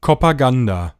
Propaganda.